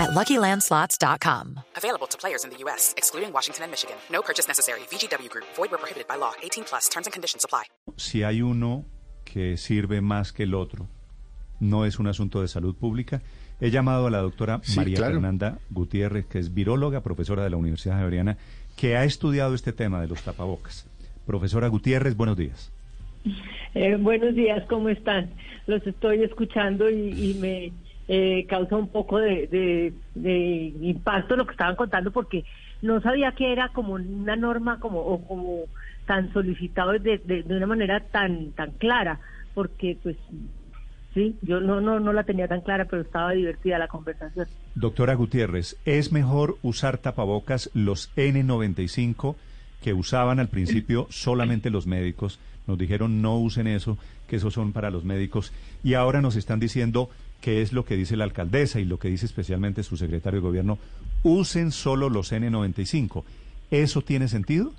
at LuckyLandSlots.com. Available to players in the U.S., excluding Washington and Michigan. No purchase necessary. VGW Group. Void where prohibited by law. 18 plus. Terms and conditions apply. Si hay uno que sirve más que el otro, no es un asunto de salud pública. He llamado a la doctora Sí, María claro. Fernanda Gutiérrez, que es viróloga, profesora de la Universidad Javeriana, que ha estudiado este tema de los tapabocas. Profesora Gutiérrez, buenos días. Eh, buenos días, ¿cómo están? Los estoy escuchando y, y me eh, causa un poco de, impacto lo que estaban contando porque no sabía que era como una norma como o como tan solicitado de, de, de una manera tan tan clara porque pues sí yo no no no la tenía tan clara pero estaba divertida la conversación Doctora Gutiérrez, ¿es mejor usar tapabocas los N95 que usaban al principio solamente los médicos? Nos dijeron no usen eso, que esos son para los médicos. Y ahora nos están diciendo que es lo que dice la alcaldesa y lo que dice especialmente su secretario de gobierno, usen solo los N95. ¿Eso tiene sentido?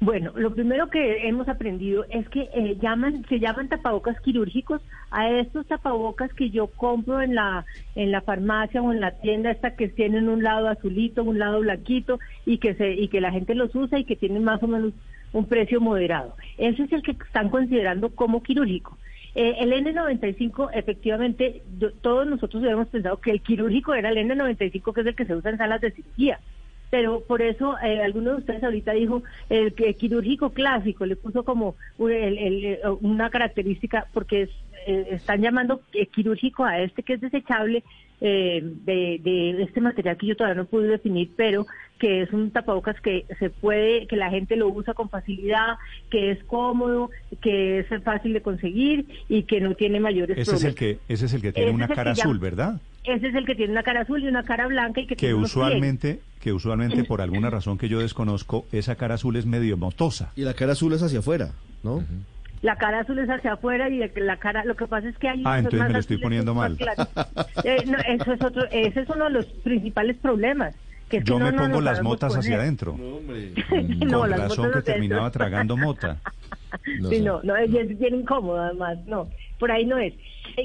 Bueno, lo primero que hemos aprendido es que eh, llaman, se llaman tapabocas quirúrgicos a estos tapabocas que yo compro en la en la farmacia o en la tienda esta que tienen un lado azulito, un lado blanquito y que se y que la gente los usa y que tienen más o menos un precio moderado. Ese es el que están considerando como quirúrgico. Eh, el N95, efectivamente, yo- todos nosotros habíamos pensado que el quirúrgico era el N95, que es el que se usa en salas de cirugía pero por eso eh, alguno de ustedes ahorita dijo el que quirúrgico clásico le puso como un- el- el- eh, una característica porque es, eh, están llamando eh, quirúrgico a este que es desechable eh, de, de este material que yo todavía no pude definir pero que es un tapabocas que se puede que la gente lo usa con facilidad que es cómodo que es fácil de conseguir y que no tiene mayores Ese es el problemas que, ese es el que tiene Ese una el cara azul, llama- ¿verdad? ese es el que tiene una cara azul y una cara blanca y que, Que usualmente, que usualmente por alguna razón que yo desconozco, esa cara azul es medio motosa. Y la cara azul es hacia afuera, ¿no? La cara azul es hacia afuera y la cara, lo que pasa es que hay Ah, entonces más me lo estoy poniendo mal. Eh, no, eso es otro, ese es uno de los principales problemas. Que es Yo no me pongo las motas hacia adentro. hombre. No, Con las razón que terminaba tragando mota. No sí, no, no, es bien incómodo además, no, por ahí no es.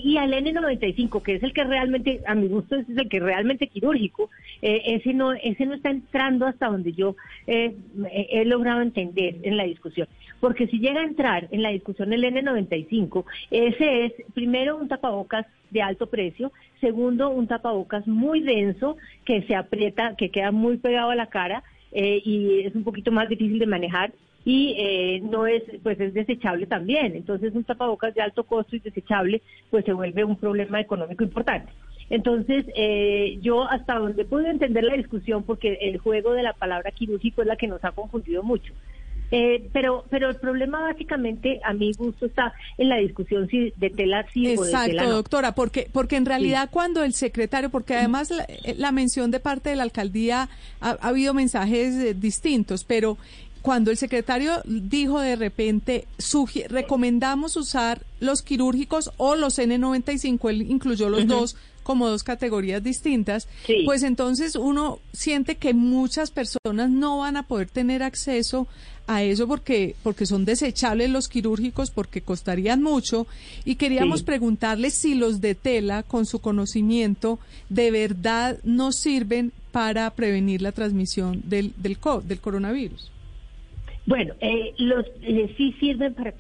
Y al N95, que es el que realmente, a mi gusto, es el que realmente quirúrgico, eh, ese no ese no está entrando hasta donde yo eh, he logrado entender en la discusión. Porque si llega a entrar en la discusión el N95, ese es primero un tapabocas de alto precio, segundo un tapabocas muy denso que se aprieta, que queda muy pegado a la cara eh, y es un poquito más difícil de manejar y eh, no es pues es desechable también. Entonces un tapabocas de alto costo y desechable pues se vuelve un problema económico importante. Entonces eh, yo hasta donde pude entender la discusión porque el juego de la palabra quirúrgico es la que nos ha confundido mucho. Eh, pero pero el problema básicamente a mi gusto está en la discusión si de tela sí o de tela Exacto, no. doctora, porque, porque en realidad cuando el secretario, porque además la, eh, la mención de parte de la alcaldía ha, ha habido mensajes eh, distintos, pero cuando el secretario dijo de repente, sugi- recomendamos usar los quirúrgicos o los N95, él incluyó los dos como dos categorías distintas, Sí. pues entonces uno siente que muchas personas no van a poder tener acceso a eso porque porque son desechables los quirúrgicos porque costarían mucho y queríamos Sí. preguntarle si los de tela con su conocimiento de verdad nos sirven para prevenir la transmisión del del, co- del coronavirus. Bueno, eh, los eh, sí sirven para.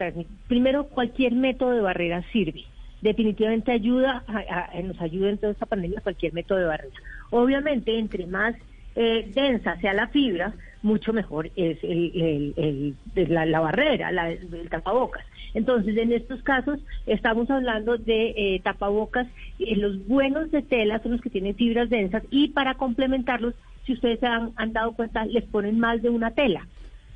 Primero, cualquier método de barrera sirve. Definitivamente ayuda, a- nos ayuda en toda esta pandemia cualquier método de barrera. Obviamente, entre más eh, densa sea la fibra, mucho mejor es el, el- el- la, la barrera, la, el tapabocas. Entonces, en estos casos, estamos hablando de eh, tapabocas. eh, los buenos de tela son los que tienen fibras densas y para complementarlos, si ustedes se han, han dado cuenta, les ponen más de una tela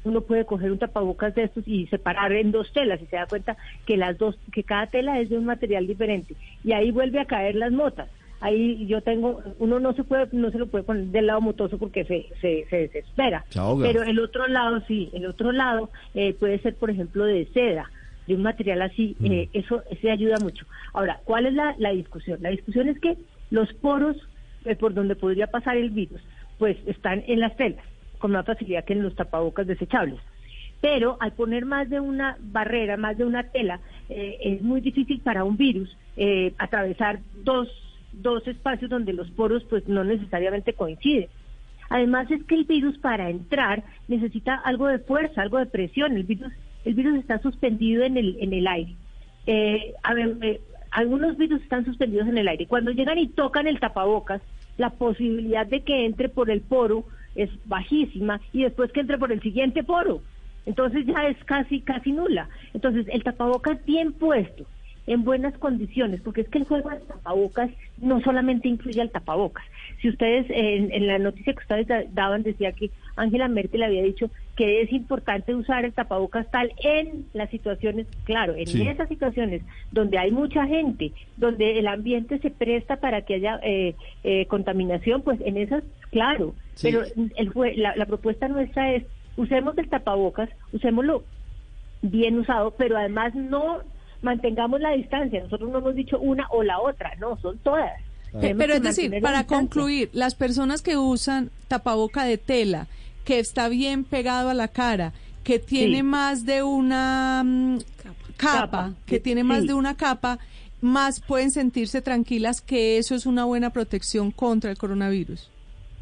uno puede coger un tapabocas de estos y separar en dos telas y se da cuenta que las dos que cada tela es de un material diferente y ahí vuelve a caer las motas ahí yo tengo, uno no se puede, no se lo puede poner del lado motoso porque se, se, se desespera. Se. Pero el otro lado sí, el otro lado eh, puede ser, por ejemplo, de seda, de un material así, eh, eso se ayuda mucho. Ahora, ¿cuál es la, la discusión? La discusión es que los poros eh, por donde podría pasar el virus, pues están en las telas, con más facilidad que en los tapabocas desechables. Pero al poner más de una barrera, más de una tela, eh, es muy difícil para un virus eh, atravesar dos, dos espacios donde los poros pues no necesariamente coinciden. Además es que el virus para entrar necesita algo de fuerza, algo de presión. El virus, el virus está suspendido en el, en el aire. Eh, a ver, eh, algunos virus están suspendidos en el aire. Cuando llegan y tocan el tapabocas, la posibilidad de que entre por el poro es bajísima y después que entre por el siguiente poro. Entonces ya es casi, casi nula. Entonces el tapabocas bien puesto, en buenas condiciones, porque es que el juego del tapabocas no solamente incluye al tapabocas. Si ustedes, en, en la noticia que ustedes da- daban, decía que Angela Merkel había dicho que es importante usar el tapabocas tal en las situaciones, claro, en Sí. esas situaciones donde hay mucha gente, donde el ambiente se presta para que haya eh, eh, contaminación, pues en esas, claro, Sí. pero el, jue- la, la propuesta nuestra es, usemos el tapabocas, usémoslo bien usado, pero además no mantengamos la distancia. Nosotros no hemos dicho una o la otra, no, son todas. Tenemos Pero es decir, para distancia. concluir, las personas que usan tapaboca de tela, que está bien pegado a la cara, que tiene Sí. más de una mm, capa, Capa, que tiene más sí. de una capa, más pueden sentirse tranquilas que eso es una buena protección contra el coronavirus.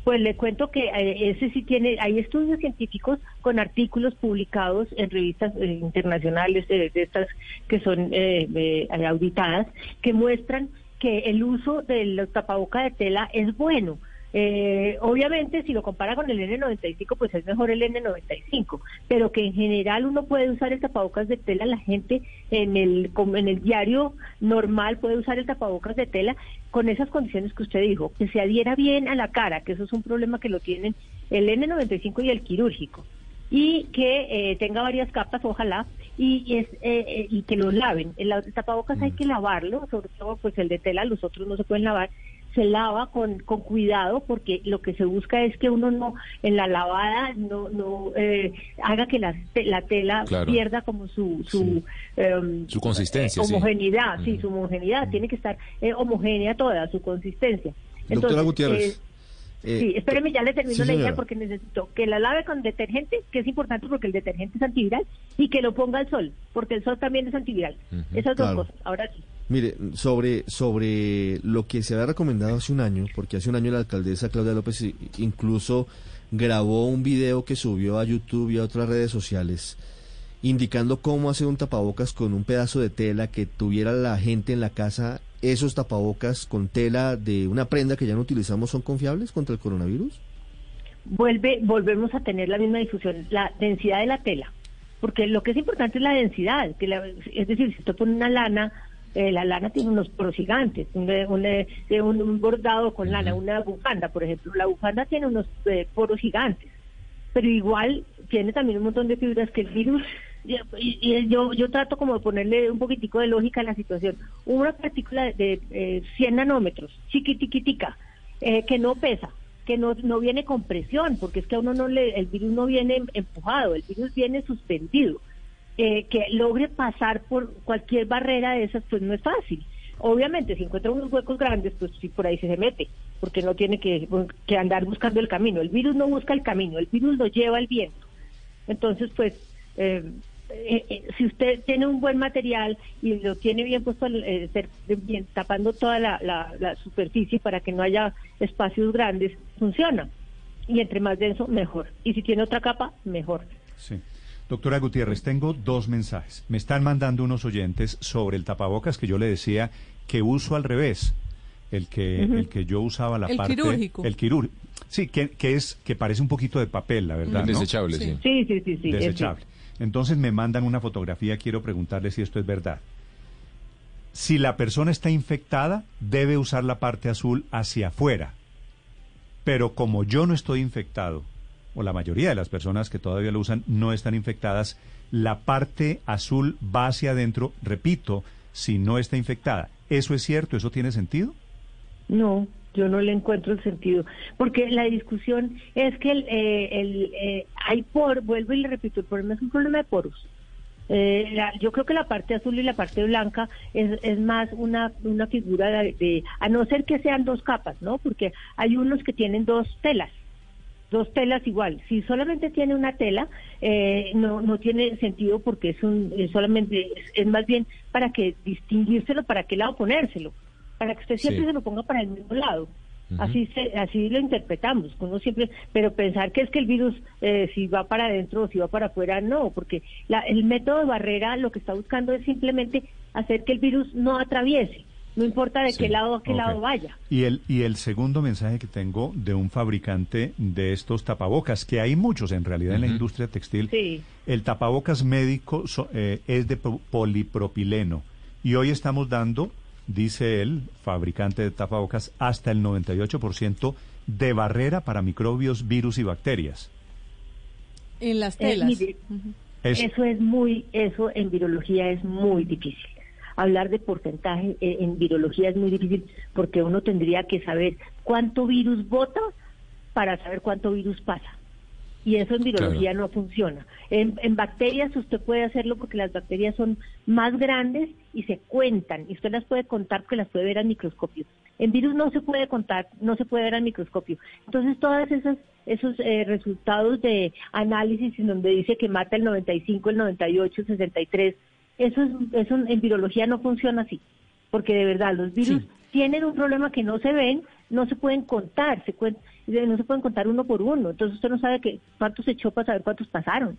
Pues le cuento que eh, ese sí tiene, hay estudios científicos con artículos publicados en revistas eh, internacionales eh, de estas que son eh, eh, auditadas que muestran que el uso del tapaboca de tela es bueno. Eh, obviamente, si lo compara con el N95, pues es mejor el N95, pero que en general uno puede usar el tapabocas de tela, la gente en el, en el diario normal puede usar el tapabocas de tela con esas condiciones que usted dijo, que se adhiera bien a la cara, que eso es un problema que lo tienen el N95 y el quirúrgico y que eh, tenga varias capas, ojalá, y, es, eh, eh, y que lo laven. El, el tapabocas hay que lavarlo, sobre todo pues el de tela, los otros no se pueden lavar. Se lava con, con cuidado porque lo que se busca es que uno no, en la lavada, no, no eh, haga que la, la tela Claro. pierda como su, su, em, Su consistencia, sí. homogeneidad, sí, su homogeneidad, tiene que estar eh, homogénea toda, su consistencia. Doctora Entonces, Gutiérrez. eh, eh, Sí, espéreme, ya le termino sí, la idea porque necesito que la lave con detergente, que es importante porque el detergente es antiviral, y que lo ponga al sol, porque el sol también es antiviral. Esas dos Claro. cosas. Ahora sí. Mire, sobre, sobre lo que se había recomendado hace un año, porque hace un año la alcaldesa Claudia López i- incluso grabó un video que subió a YouTube y a otras redes sociales indicando cómo hacer un tapabocas con un pedazo de tela que tuviera la gente en la casa. ¿Esos tapabocas con tela de una prenda que ya no utilizamos son confiables contra el coronavirus? Vuelve, volvemos a tener la misma difusión, la densidad de la tela, porque lo que es importante es la densidad, que la- es decir, si usted pone una lana, eh, la lana tiene unos poros gigantes, un, un, eh, un- un bordado con lana, una bufanda, por ejemplo, la bufanda tiene unos eh, poros gigantes, pero igual tiene también un montón de fibras que el virus y, yo yo trato como de ponerle un poquitico de lógica a la situación. Una partícula de eh, 100 nanómetros chiquitiquitica eh, que no pesa que no, no viene con presión porque es que a uno no le el virus no viene empujado el virus viene suspendido eh, que logre pasar por cualquier barrera de esas pues no es fácil Obviamente, si encuentra unos huecos grandes, pues sí, por ahí se, se mete, porque no tiene que, que andar buscando el camino. El virus no busca el camino, el virus lo lleva el viento. Entonces, pues, eh, eh, eh, si usted tiene un buen material y lo tiene bien puesto, eh, bien, tapando toda la, la- la superficie para que no haya espacios grandes, funciona. Y entre más denso, mejor. Y si tiene otra capa, mejor. Sí. Doctora Gutiérrez, tengo dos mensajes. Me están mandando unos oyentes sobre el tapabocas que yo le decía que uso al revés. El que, el que yo usaba la El parte... quirúrgico. El quirúrgico. Sí, que, que es que parece un poquito de papel, la verdad. El ¿no? desechable, sí. Sí, sí, sí, sí. es Desechable. Entonces me mandan una fotografía, quiero preguntarle si esto es verdad. Si la persona está infectada, debe usar la parte azul hacia afuera. Pero como yo no estoy infectado, o la mayoría de las personas que todavía lo usan no están infectadas, la parte azul va hacia adentro, repito, si no está infectada. ¿Eso es cierto? ¿Eso tiene sentido? No, yo no le encuentro el sentido, porque la discusión es que el, eh, el, eh, hay por, vuelvo y le repito, el problema es un problema de poros. Eh, la- yo creo que la parte azul y la parte blanca es, es más una, una figura de, de- a no ser que sean dos capas, ¿no? Porque hay unos que tienen dos telas, dos telas igual. Si solamente tiene una tela, eh, no, no tiene sentido porque es un, es solamente, es, es más bien para que distinguírselo, para qué lado ponérselo, para que usted siempre Sí. se lo ponga para el mismo lado. Así se, así lo interpretamos, uno siempre, pero pensar que es que el virus eh, si va para adentro o si va para afuera, no, porque la- el método de barrera lo que está buscando es simplemente hacer que el virus no atraviese, no importa de Sí, qué lado a qué lado vaya. Y el, y el segundo mensaje que tengo de un fabricante de estos tapabocas, que hay muchos en realidad en la industria textil, Sí. el tapabocas médico so- eh, es de po- polipropileno. Y hoy estamos dando, dice él, fabricante de tapabocas, hasta el 98% de barrera para microbios, virus y bacterias. En las Eh, telas. Es- Eso es muy, eso en virología es muy difícil. Hablar de porcentaje eh, en virología es muy difícil porque uno tendría que saber cuánto virus bota para saber cuánto virus pasa. Y eso en virología no funciona. En, en bacterias usted puede hacerlo porque las bacterias son más grandes y se cuentan. Y usted las puede contar porque las puede ver al microscopio. En virus no se puede contar, no se puede ver al microscopio. Entonces, todas esas esos eh, resultados de análisis en donde dice que mata el 95, el 98, el 63, eso, es, eso en virología no funciona así. Porque de verdad, los virus Sí. tienen un problema que no se ven, no se pueden contar, se cuen- no se pueden contar uno por uno. Entonces usted no sabe que, cuántos se echó para saber cuántos pasaron.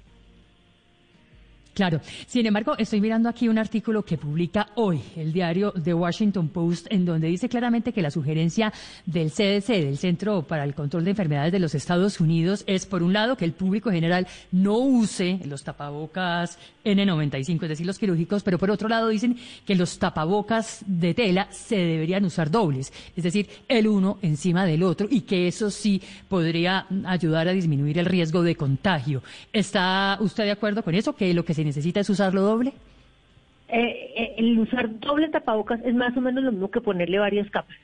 Claro. Sin embargo, estoy mirando aquí un artículo que publica hoy el diario The Washington Post, en donde dice claramente que la sugerencia del CDC, del Centro para el Control de Enfermedades de los Estados Unidos, es, por un lado, que el público general no use los tapabocas N95, es decir, los quirúrgicos, pero por otro lado dicen que los tapabocas de tela se deberían usar dobles, es decir, el uno encima del otro, y que eso sí podría ayudar a disminuir el riesgo de contagio. ¿Está usted de acuerdo con eso? ¿Que lo que se necesita es usarlo doble? Eh, eh, el usar doble tapabocas es más o menos lo mismo que ponerle varias capas,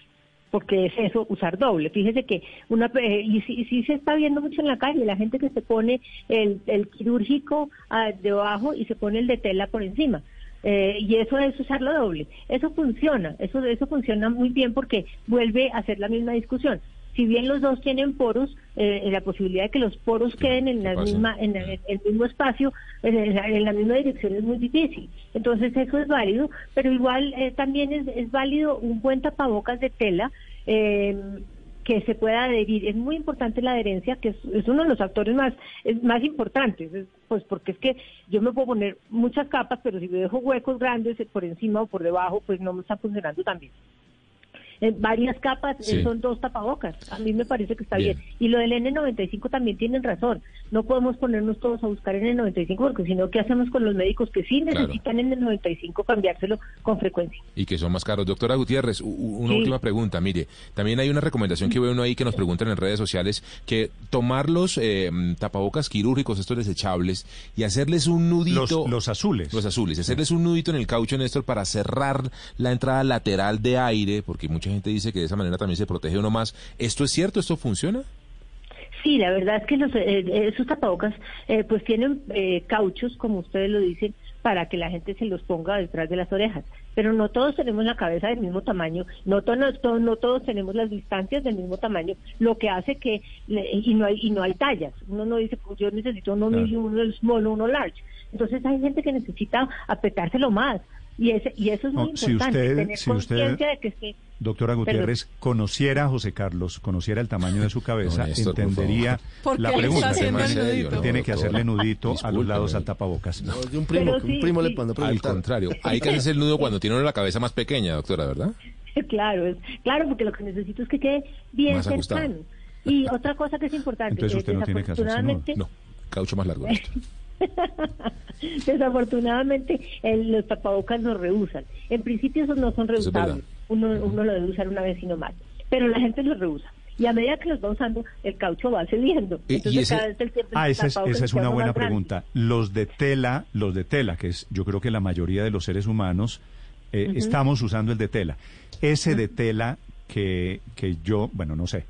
porque es eso, usar doble. Fíjese que una eh, y sí, sí se está viendo mucho en la calle, la gente que se pone el, el quirúrgico ah, debajo y se pone el de tela por encima. Eh, y eso es usarlo doble. Eso funciona, eso, eso funciona muy bien porque vuelve a hacer la misma discusión. Si bien los dos tienen poros, eh, la posibilidad de que los poros queden en la misma, en el, el mismo espacio, en la, en la misma dirección es muy difícil. Entonces eso es válido, pero igual eh, también es, es válido un buen tapabocas de tela. eh, que se pueda adherir. Es muy importante la adherencia, que es, es uno de los factores más, es más importantes, es- pues porque es que yo me puedo poner muchas capas, pero si me dejo huecos grandes por encima o por debajo, pues no me está funcionando tan bien. En varias capas eh, Sí. son dos tapabocas. A mí me parece que está Bien. bien. Y lo del N95 también tienen razón. No podemos ponernos todos a buscar N95 porque si no, ¿qué hacemos con los médicos que sí Claro. necesitan N95 cambiárselo con frecuencia? y que son más caros. Doctora Gutiérrez, una Sí. última pregunta. Mire, también hay una recomendación que veo uno ahí que nos preguntan en redes sociales, que tomar los eh, tapabocas quirúrgicos, estos desechables, y hacerles un nudito... Los, los azules. Los azules, hacerles un nudito en el caucho, Néstor, para cerrar la entrada lateral de aire, porque mucha gente dice que de esa manera también se protege uno más. ¿Esto es cierto? ¿Esto funciona? Sí, la verdad es que los, eh, esos tapabocas eh, pues tienen eh, cauchos, como ustedes lo dicen, para que la gente se los ponga detrás de las orejas. Pero no todos tenemos la cabeza del mismo tamaño, no, to- no, to- no todos tenemos las distancias del mismo tamaño, lo que hace que, le- y no hay, y no hay tallas. Uno no dice, pues yo necesito uno Claro. medium, uno small, uno large. Entonces hay gente que necesita apretárselo más. Y, ese, y eso es muy No, si importante, usted- tener si usted- conciencia de que esté... Doctora Gutiérrez, conociera a José Carlos, conociera el tamaño de su cabeza, No, Néstor, por entendería ¿Por la pregunta. serio. Tiene que hacerle nudito a los lados al tapabocas. No, de un primo, un primo sí. le a Al contrario, hay que hacerse el nudo cuando tiene uno la cabeza más pequeña, doctora, ¿verdad? Claro, es, claro, porque lo que necesito es que quede bien Más ajustado. Y otra cosa que es importante, Entonces usted no tiene que hacerse desafortunadamente, No, caucho más largo. desafortunadamente el- los tapabocas no reusan. En principio esos no son es reusables. Uno, uno lo debe usar una vez y no más. Pero la gente los reusa. Y a medida que los va usando, el caucho va cediendo. Y Entonces ese- cada vez el tiempo Ah, esa es, esa es una buena pregunta. Los de tela, los de tela, que es yo creo que la mayoría de los seres humanos eh, estamos usando el de tela. Ese de tela que, que yo, bueno, no sé,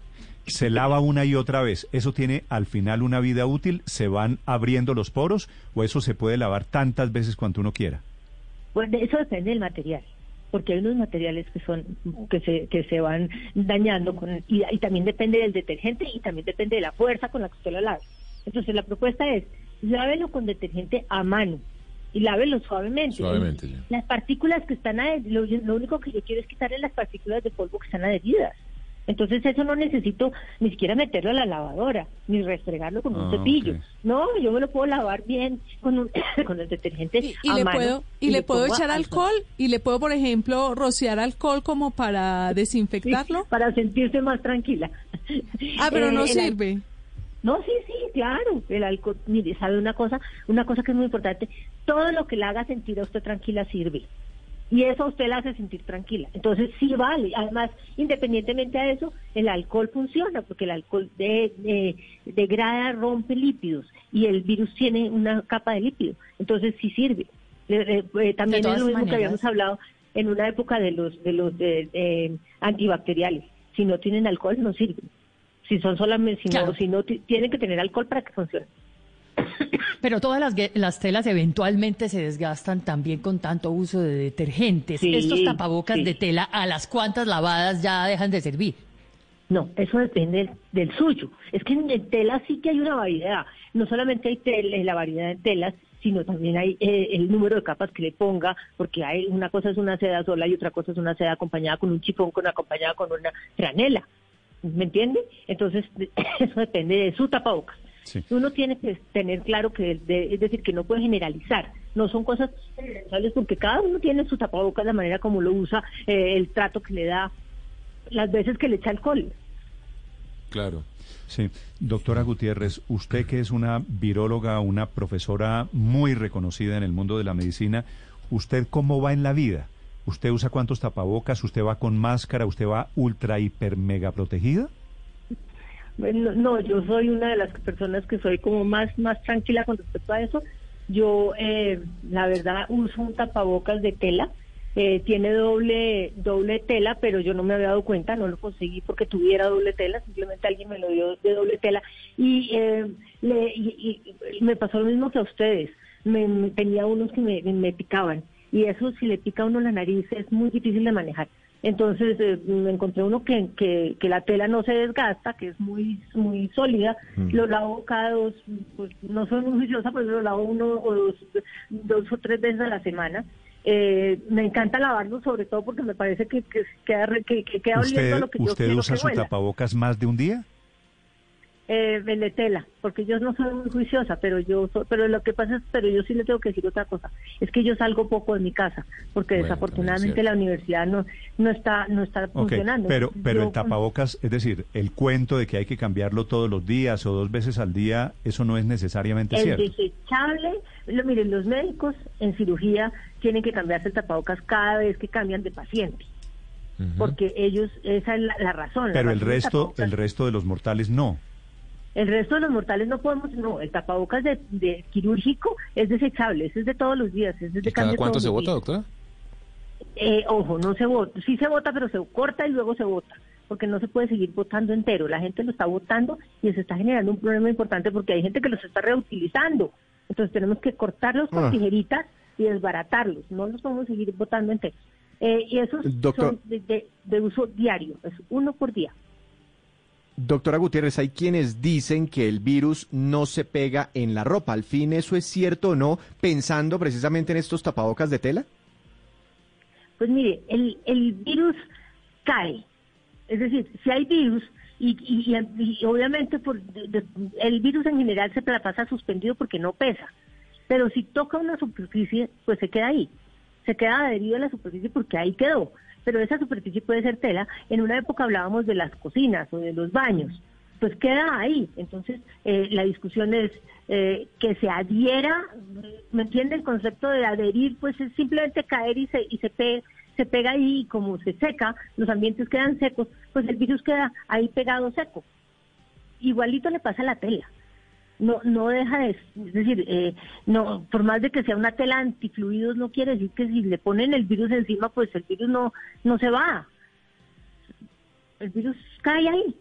se lava una y otra vez, ¿eso tiene al final una vida útil? ¿Se van abriendo los poros o eso se puede lavar tantas veces cuanto uno quiera? De eso depende del material, porque hay unos materiales que son que se que se van dañando con y, y también depende del detergente y también depende de la fuerza con la que usted lo lave. Entonces la propuesta es lávelo con detergente a mano y lávelo suavemente. Suavemente, sí. Las partículas que están adhe- lo, lo único que yo quiero es quitarle las partículas de polvo que están adheridas. Entonces eso no necesito ni siquiera meterlo a la lavadora, ni restregarlo con un Ah, cepillo. No, yo me lo puedo lavar bien con, un, con el detergente Y, y a le mano puedo y le puedo echar alcohol y le puedo por ejemplo rociar alcohol como para Sí, desinfectarlo para sentirse más tranquila. ah pero Eh, no sirve No, sí, sí, claro. El alcohol, mire, sabe una cosa, una cosa que es muy importante. Todo lo que le haga sentir a usted tranquila sirve. Y eso a usted la hace sentir tranquila. Entonces sí vale. Además, independientemente de eso, el alcohol funciona porque el alcohol de- de- degrada, rompe lípidos y el virus tiene una capa de lípido. Entonces sí sirve. Eh, también es lo mismo que habíamos hablado en una época de los de los de, eh, antibacteriales. Si no tienen alcohol no sirven. Si son solamente, si Claro. no, si no ti- tienen que tener alcohol para que funcione. Pero todas las, las telas eventualmente se desgastan también con tanto uso de detergentes. Sí, Estos tapabocas sí. de tela, ¿a las cuantas lavadas ya dejan de servir? No, eso depende del, del suyo. Es que en, en tela sí que hay una variedad. No solamente hay tel- la variedad de telas, sino también hay eh, el número de capas que le ponga, porque hay una cosa es una seda sola y otra cosa es una seda acompañada con un chifón, con acompañada con una franela. ¿Me entiende? Entonces, eso depende de su tapabocas. Sí. Uno tiene que tener claro que, de- es decir, que no puede generalizar. No son cosas generalizables porque cada uno tiene su tapabocas, la manera como lo usa, eh, el trato que le da, las veces que le echa alcohol. Claro. Sí, doctora Gutiérrez, usted que es una viróloga, una profesora muy reconocida en el mundo de la medicina, ¿usted cómo va en la vida? ¿Usted usa cuántos tapabocas? ¿Usted va con máscara? ¿Usted va ultra, hiper, mega protegida? Bueno, no, yo soy una de las personas que soy como más, más tranquila con respecto a eso. Yo, eh, la verdad, uso un tapabocas de tela. eh, tiene doble doble tela, pero yo no me había dado cuenta, no lo conseguí porque tuviera doble tela, simplemente alguien me lo dio de doble tela. Y, eh, le- y- y me pasó lo mismo que a ustedes. Me, me- tenía unos que me, me picaban. Y eso, si le pica a uno la nariz, es muy difícil de manejar. Entonces eh, me encontré uno que, que, que la tela no se desgasta, que es muy muy sólida. Lo lavo cada dos, pues no soy muy juiciosa, pues lo lavo uno o dos, dos o tres veces a la semana. Eh, me encanta lavarlo, sobre todo porque me parece que, que que, que queda oliendo a ¿Usted, lo que yo usted quiero usa que su huela. tapabocas más de un día? Eh, el de tela, porque yo no soy muy juiciosa, pero yo so- pero lo que pasa es, pero yo sí le tengo que decir otra cosa, es que yo salgo poco de mi casa, porque Bueno, desafortunadamente es la universidad no no está no está funcionando. pero, pero Yo- el tapabocas, es decir, el cuento de que hay que cambiarlo todos los días o dos veces al día, eso no es necesariamente El cierto. desechable, lo- miren, los médicos en cirugía tienen que cambiarse el tapabocas cada vez que cambian de paciente, porque ellos, esa es la, la razón. Pero el razón resto, el resto de los mortales no. El resto de los mortales no podemos, no, el tapabocas de, de quirúrgico es desechable, ese es de todos los días, ese es de ¿Y cada cuánto se vota, días. doctora? Eh, ojo, no se vota, sí se vota, pero se corta y luego se vota, porque no se puede seguir votando entero. La gente lo está votando y se está generando un problema importante porque hay gente que los está reutilizando. Entonces tenemos que cortarlos con Ah. tijeritas y desbaratarlos, no los podemos seguir votando enteros. Eh, y esos Doctor- son de, de- de uso diario, es uno por día. Doctora Gutiérrez, hay quienes dicen que el virus no se pega en la ropa. ¿Al fin eso es cierto o no, pensando precisamente en estos tapabocas de tela? Pues mire, el, el virus cae. Es decir, si hay virus, y, y- obviamente por, el virus en general se la pasa suspendido porque no pesa. Pero si toca una superficie, pues se queda ahí. Se queda adherido a la superficie porque ahí quedó. Pero esa superficie puede ser tela. En una época hablábamos de las cocinas o de los baños. Pues queda ahí. Entonces, eh, la discusión es eh, que se adhiera, ¿me entiende? El concepto de adherir, pues es simplemente caer y se, y se, se pega ahí y como se seca, los ambientes quedan secos, pues el virus queda ahí pegado seco. Igualito le pasa a la tela. No, no deja de, es decir, eh, no, por más de que sea una tela antifluidos, no quiere decir que si le ponen el virus encima, pues el virus no, no se va. El virus cae ahí.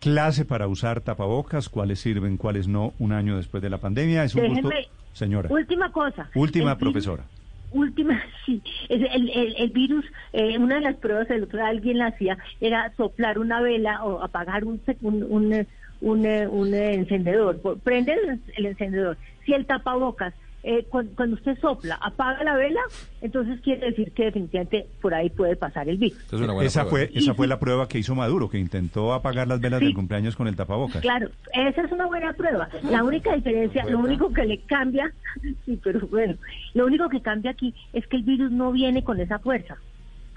Clase para usar tapabocas, cuáles sirven, cuáles no, un año después de la pandemia. Es un gusto, Déjeme- señora. Última cosa. Última, El virus- profesora. Última, sí. El, el, el virus, eh, una de las pruebas el otro alguien la hacía era soplar una vela o apagar un, un, un, eh, un, eh, un, eh, encendedor. Por- Prende el, el encendedor. Si el tapabocas, eh, cuando, cuando usted sopla, apaga la vela, entonces quiere decir que definitivamente por ahí puede pasar el virus. Esa es una buena Esa prueba. fue, esa fue la prueba que hizo Maduro, que intentó apagar las velas Sí. del cumpleaños con el tapabocas. Claro, esa es una buena prueba. La única diferencia, lo único que le cambia, sí, pero bueno, lo único que cambia aquí es que el virus no viene con esa fuerza.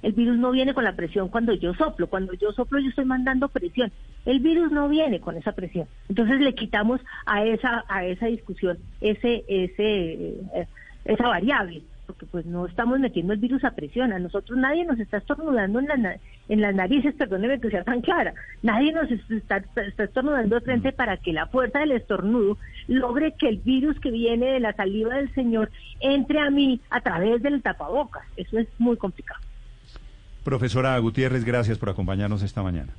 El virus no viene con la presión cuando yo soplo. Cuando yo soplo yo estoy mandando presión. El virus no viene con esa presión. Entonces le quitamos a esa a esa discusión ese ese eh, esa variable porque pues no estamos metiendo el virus a presión. A nosotros nadie nos está estornudando en, la en las narices, perdóneme que sea tan clara. Nadie nos es- está, está estornudando de frente para que la fuerza del estornudo logre que el virus que viene de la saliva del Señor entre a mí a través del tapabocas. Eso es muy complicado. Profesora Gutiérrez, gracias por acompañarnos esta mañana.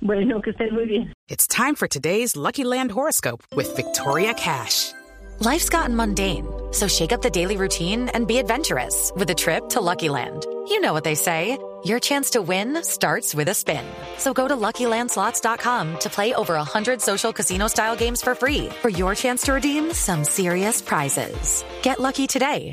Bueno, que estén muy bien. It's time for today's Lucky Land horoscope with Victoria Cash. Life's gotten mundane, so shake up the daily routine and be adventurous with a trip to Lucky Land. You know what they say. Your chance to win starts with a spin. So go to LuckyLandSlots.com to play over 100 social casino-style games for free for your chance to redeem some serious prizes. Get lucky today